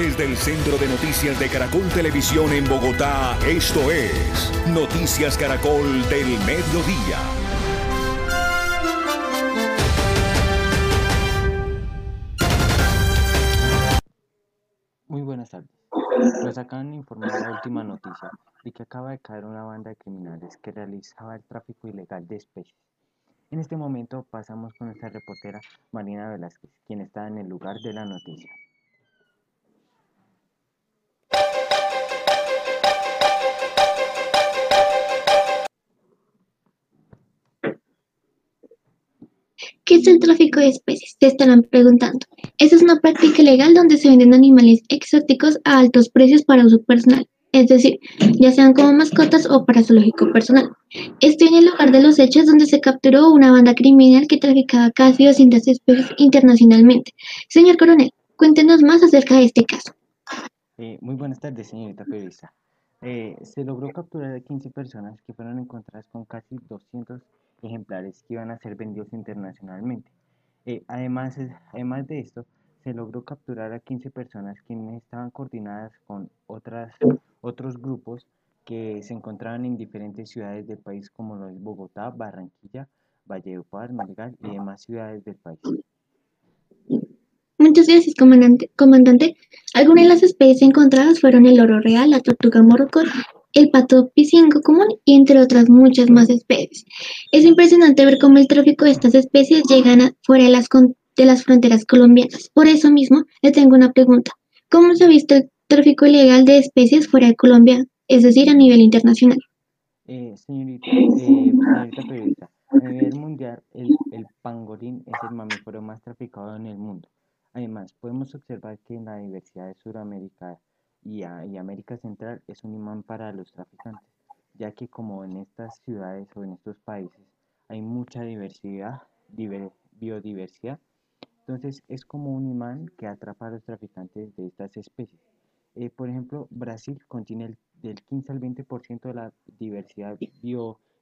Desde el Centro de Noticias de Caracol Televisión en Bogotá, esto es Noticias Caracol del Mediodía. Muy buenas tardes. Nos acaban de informar la última noticia de que acaba de caer una banda de criminales que realizaba el tráfico ilegal de especies. En este momento pasamos con nuestra reportera Marina Velázquez, quien está en el lugar de la noticia. ¿Qué es el tráfico de especies? Se estarán preguntando. Esa es una práctica ilegal donde se venden animales exóticos a altos precios para uso personal, es decir, ya sean como mascotas o para zoológico personal. Estoy en el lugar de los hechos donde se capturó una banda criminal que traficaba casi 200 especies internacionalmente. Señor coronel, cuéntenos más acerca de este caso. Eh, muy buenas tardes, señorita periodista. Eh, se logró capturar a 15 personas que fueron encontradas con casi 200 ejemplares que iban a ser vendidos internacionalmente. Eh, además, además de esto, se logró capturar a 15 personas quienes estaban coordinadas con otras, otros grupos que se encontraban en diferentes ciudades del país como lo es Bogotá, Barranquilla, Valledupar, Madrigal y demás ciudades del país. Muchas gracias, comandante. comandante. Algunas de las especies encontradas fueron el oro real, la tortuga morocco el pato pisingo común y entre otras muchas más especies. Es impresionante ver cómo el tráfico de estas especies llega fuera de las, de las fronteras colombianas. Por eso mismo, le tengo una pregunta. ¿Cómo se ha visto el tráfico ilegal de especies fuera de Colombia, es decir, a nivel internacional? Eh, señorita, eh, señorita a nivel mundial, el, el pangolín es el mamífero más traficado en el mundo. Además, podemos observar que en la diversidad de Sudamérica y, América Central es un imán para los traficantes, ya que como en estas ciudades o en estos países hay mucha diversidad, biodiversidad, entonces es como un imán que atrapa a los traficantes de estas especies. Eh, por ejemplo, Brasil contiene el, del 15 al 20% de la diversidad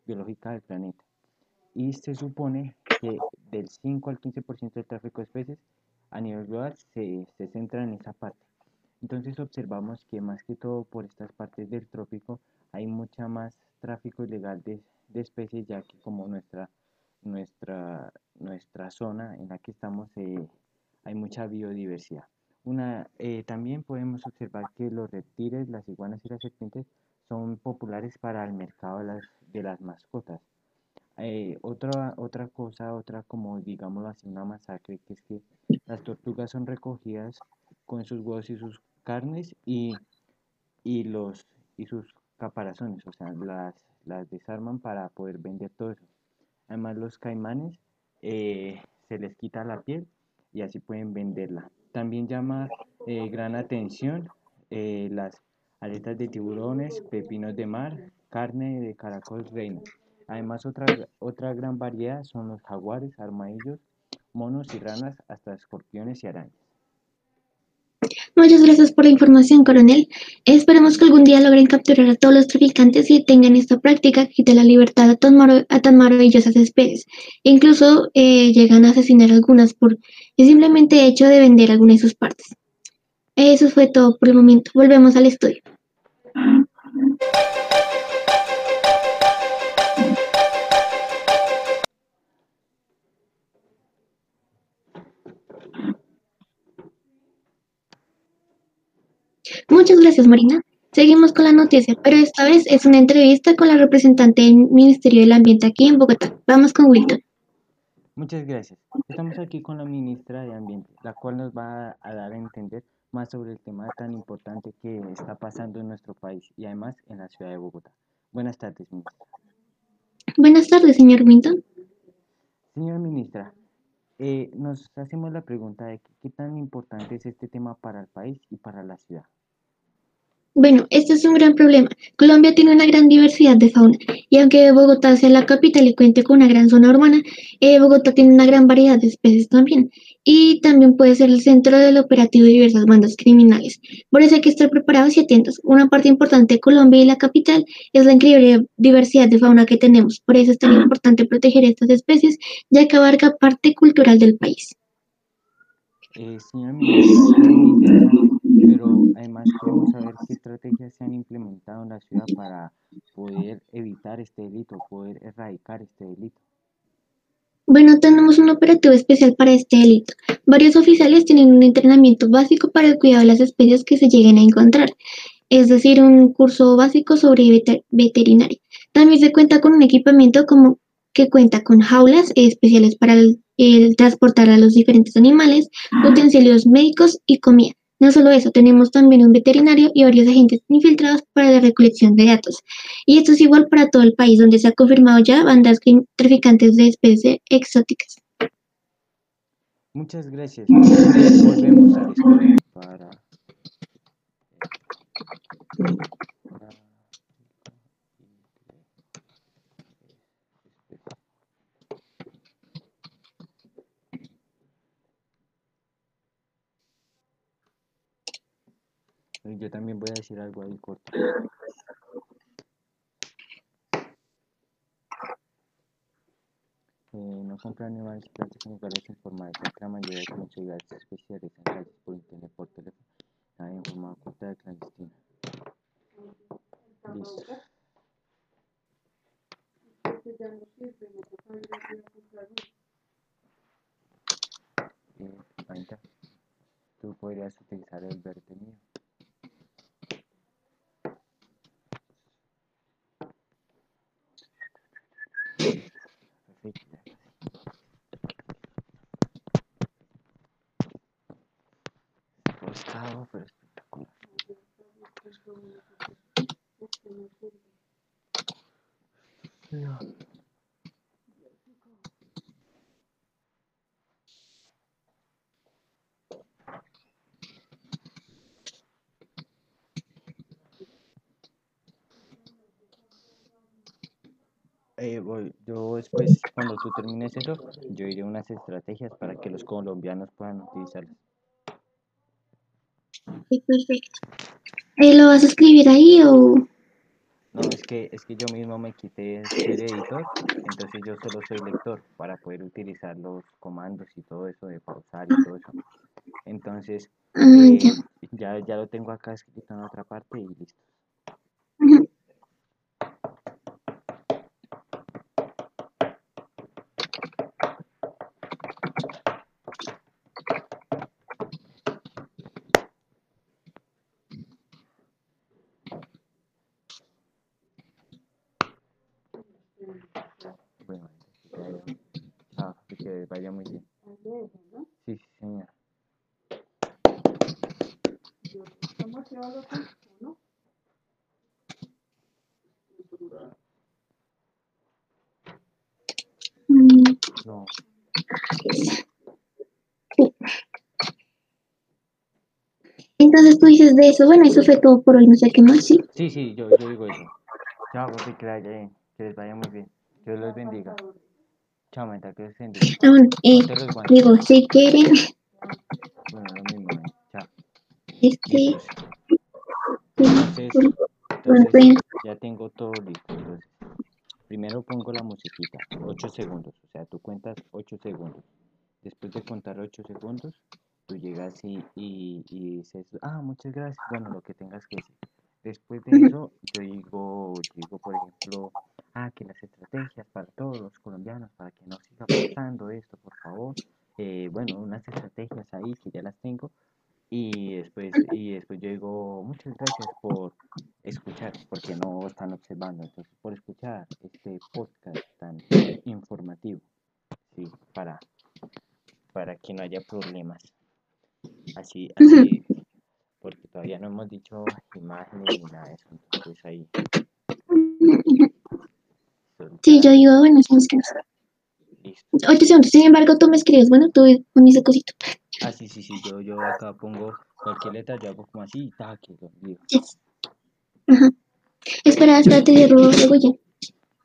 biológica del planeta y se supone que del 5 al 15% del tráfico de especies a nivel global se, se centra en esa parte. Entonces observamos que más que todo por estas partes del trópico hay mucha más tráfico ilegal de, especies ya que como nuestra, nuestra, nuestra zona en la que estamos eh, hay mucha biodiversidad. Una, eh, también podemos observar que los reptiles, las iguanas y las serpientes son populares para el mercado de las, de las mascotas. Eh, otra, otra cosa, otra como digámoslo así, una masacre, que es que las tortugas son recogidas con sus huevos y sus carnes y, y, los, y sus caparazones, o sea, las, las desarman para poder vender todo eso. Además los caimanes eh, se les quita la piel y así pueden venderla. También llama eh, gran atención eh, las aletas de tiburones, pepinos de mar, carne de caracol reino. Además otra, otra gran variedad son los jaguares, armadillos, monos y ranas, hasta escorpiones y arañas. Muchas gracias por la información, coronel. Esperemos que algún día logren capturar a todos los traficantes y tengan esta práctica que quita la libertad a tan, maravillosas especies. incluso eh, llegan a asesinar algunas por el simplemente hecho de vender alguna de sus partes. Eso fue todo por el momento. Volvemos al estudio. Muchas gracias, Marina. Seguimos con la noticia, pero esta vez es una entrevista con la representante del Ministerio del Ambiente aquí en Bogotá. Vamos con Wilton. Muchas gracias. Estamos aquí con la ministra de Ambiente, la cual nos va a dar a entender más sobre el tema tan importante que está pasando en nuestro país y además en la ciudad de Bogotá. Buenas tardes, ministra. Buenas tardes, señor Wilton. Señora ministra, eh, nos hacemos la pregunta de qué tan importante es este tema para el país y para la ciudad. Bueno, este es un gran problema. Colombia tiene una gran diversidad de fauna y aunque Bogotá sea la capital y cuente con una gran zona urbana, eh, Bogotá tiene una gran variedad de especies también y también puede ser el centro del operativo de diversas bandas criminales. Por eso hay que estar preparados y atentos. Una parte importante de Colombia y la capital es la increíble diversidad de fauna que tenemos. Por eso es tan importante proteger estas especies ya que abarca parte cultural del país. Eh, pero además queremos saber qué estrategias se han implementado en la ciudad para poder evitar este delito, poder erradicar este delito. Bueno, tenemos un operativo especial para este delito. Varios oficiales tienen un entrenamiento básico para el cuidado de las especies que se lleguen a encontrar, es decir, un curso básico sobre veterinaria. También se cuenta con un equipamiento como que cuenta con jaulas especiales para el, transportar a los diferentes animales, utensilios médicos y comida. No solo eso, tenemos también un veterinario y varios agentes infiltrados para la recolección de datos. Y esto es igual para todo el país, donde se ha confirmado ya bandas traficantes de especies exóticas. Muchas gracias. Volvemos para... Yo también voy a decir algo ahí corto. Eh, no compran animales plantas en lugares informales. La mayoría de conseguidades especiales en calles por internet, por teléfono, nada informado corta de clandestina. Listo. Eh, tú podrías utilizar el verde mío. pero espectacular. Eh, voy, yo después, cuando tú termines eso, yo iré unas estrategias para que los colombianos puedan utilizarlas. Sí, perfecto. ¿Eh, ¿Lo vas a escribir ahí o...? No, es que, es que yo mismo me quité ser editor, entonces yo solo soy lector para poder utilizar los comandos y todo eso de pausar y todo eso. Entonces, ah, eh, ya. ya. lo tengo acá escrito en otra parte y listo. Vaya muy bien. Sí, sí, señora. No. Entonces tú dices de eso, bueno, eso fue todo por hoy, no sé qué más, ¿sí? Sí, sí, yo, yo digo eso. Chao, papi, que, que les vaya muy bien. Dios los bendiga. Chao, meta, que se eh, digo, si quieren. Bueno, lo mismo, eh. Chao. Este. Entonces, entonces ya tengo todo listo. Entonces, primero pongo la musiquita, 8 segundos. O sea, tú cuentas 8 segundos. Después de contar 8 segundos, tú llegas y, y, y dices, ah, muchas gracias. Bueno, lo que tengas que decir. Después de eso, yo digo, digo, por ejemplo, ah, que las estrategias para todos los colombianos, para que no siga pasando esto, por favor. Eh, bueno, unas estrategias ahí que ya las tengo. Y después, y después yo digo, muchas gracias por escuchar, porque no están observando, entonces por escuchar este podcast tan informativo, sí, para, para que no haya problemas. Así, así, porque todavía no hemos dicho imágenes ni nada de eso, entonces ahí. Sí, yo digo, bueno, sí, Listo. Oye, sin embargo, tú me escribes, bueno, tú con ese cosito. Ah, sí, sí, sí, yo, yo acá pongo cualquier letra, yo hago como así y lo digo. Ajá. Espera, espérate, cierro luego ya.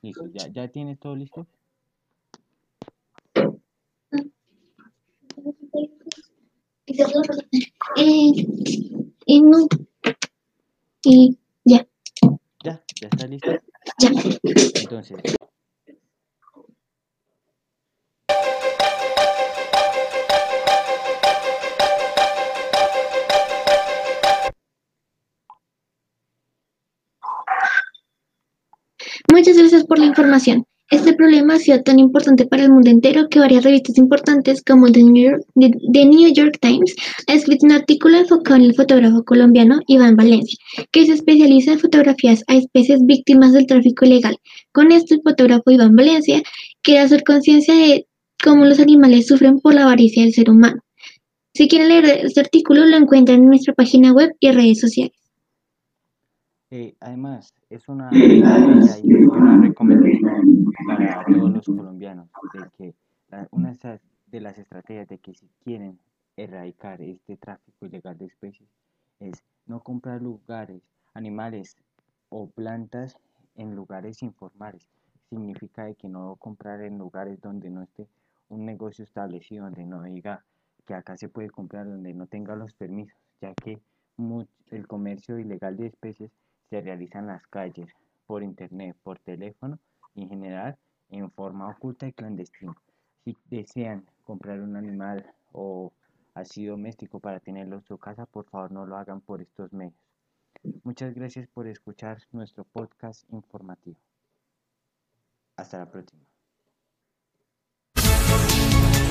Listo, ¿ya, ya tienes todo listo? Eh, eh, no. Eh, ya. ¿Ya? ¿Ya está listo? Entonces. Muchas gracias por la información. Este problema ha sido tan importante para el mundo entero que varias revistas importantes como The New York, Times ha escrito un artículo enfocado en el fotógrafo colombiano Iván Valencia, que se especializa en fotografías a especies víctimas del tráfico ilegal. Con esto, el fotógrafo Iván Valencia quiere hacer conciencia de cómo los animales sufren por la avaricia del ser humano. Si quieren leer este artículo, lo encuentran en nuestra página web y redes sociales. Eh, además, es una, una recomendación para todos los colombianos de que una de las estrategias de que si quieren erradicar este tráfico ilegal de especies es no comprar lugares, animales o plantas en lugares informales. Significa de que no comprar en lugares donde no esté un negocio establecido, donde no diga que acá se puede comprar, donde no tenga los permisos, ya que el comercio ilegal de especies se realiza en las calles, por internet, por teléfono y en general en forma oculta y clandestina. Si desean comprar un animal o así doméstico para tenerlo en su casa, por favor no lo hagan por estos medios. Muchas gracias por escuchar nuestro podcast informativo. Hasta la próxima.